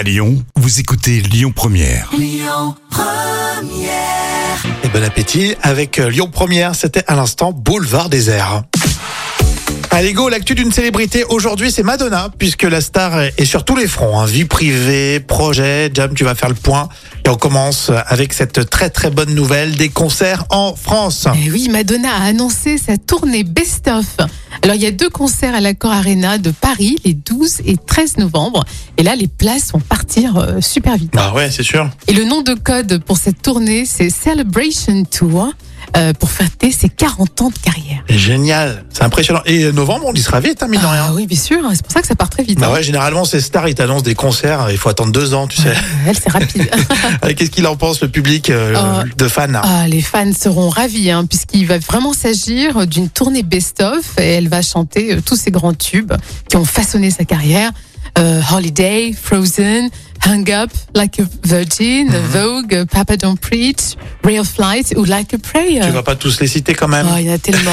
À Lyon, vous écoutez Lyon Première. Et bon appétit avec euh, Lyon Première. C'était à l'instant Boulevard désert. Allez go, l'actu d'une célébrité aujourd'hui c'est Madonna puisque la star est sur tous les fronts, hein. vie privée, projet, Jam tu vas faire le point et on commence avec cette très très bonne nouvelle des concerts en France. Eh oui, Madonna a annoncé sa tournée Best of. Alors, il y a deux concerts à l'Accor Arena de Paris, les 12 et 13 novembre. Et là, les places vont partir euh, super vite. Ah ouais, c'est sûr. Et le nom de code pour cette tournée, c'est Celebration Tour, euh, pour fêter ses 40 ans de carrière. Génial, c'est impressionnant. Et novembre, on y sera vite, hein, mine de Ah rien. oui, bien sûr, c'est pour ça que ça part très vite. Bah hein. ouais, généralement ces stars ils t'annoncent des concerts, il faut attendre deux ans, tu sais. Elle, c'est rapide. Qu'est-ce qu'il en pense le public euh, Euh, de fans Ah, les fans seront ravis, hein, puisqu'il va vraiment s'agir d'une tournée best-of et elle va chanter tous ces grands tubes qui ont façonné sa carrière. Euh, Holiday, Frozen, Hung Up, Like a Virgin, Vogue, Papa Don't Preach, Ray of Light ou Like a Prayer. Tu vas pas tous les citer quand même Oh, il y en a tellement.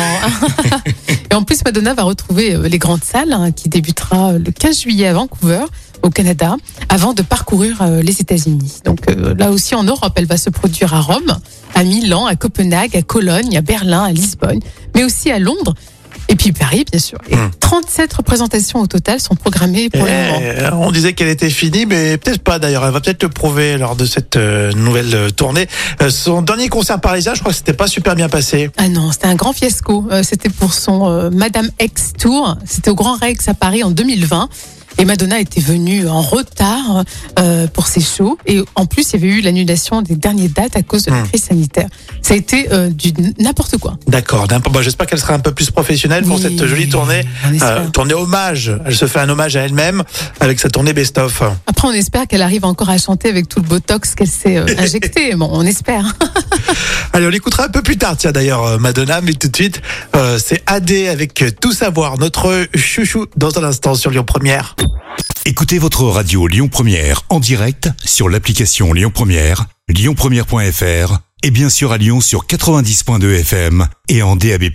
et en plus, Madonna va retrouver euh, les grandes salles hein, qui débutera euh, le 15 juillet à Vancouver, au Canada, avant de parcourir euh, les États-Unis. Donc euh, là aussi en Europe, elle va se produire à Rome, à Milan, à Copenhague, à Cologne, à Berlin, à Lisbonne, mais aussi à Londres. Et puis Paris, bien sûr. Et Hmm. 37 représentations au total sont programmées pour le moment. Eh, on disait qu'elle était finie, mais peut-être pas d'ailleurs. Elle va peut-être le prouver lors de cette euh, nouvelle euh, tournée. Euh, son dernier concert parisien, je crois que c'était pas super bien passé. Ah non, c'était un grand fiasco. C'était pour son Madame X Tour. C'était au Grand Rex à Paris en 2020. Et Madonna était venue en retard euh, pour ses shows. Et en plus, il y avait eu l'annulation des dernières dates à cause de la Hmm. crise sanitaire. Ça a été euh, du n'importe quoi. D'accord. bon, J'espère qu'elle sera un peu plus professionnelle pour Oui, cette jolie tournée. Euh, tournée hommage. Elle se fait un hommage à elle-même avec sa tournée best-of. Après, on espère qu'elle arrive encore à chanter avec tout le botox qu'elle s'est injecté. Bon, on espère. Allez, on l'écoutera un peu plus tard, tiens d'ailleurs, euh, Madonna, mais tout de suite, euh, c'est AD avec Tout Savoir, notre chouchou dans un instant sur Lyon Première. Écoutez votre radio Lyon Première en direct sur l'application Lyon Première, lyonpremière.fr et bien sûr à Lyon sur 90.2 FM et en DAB+.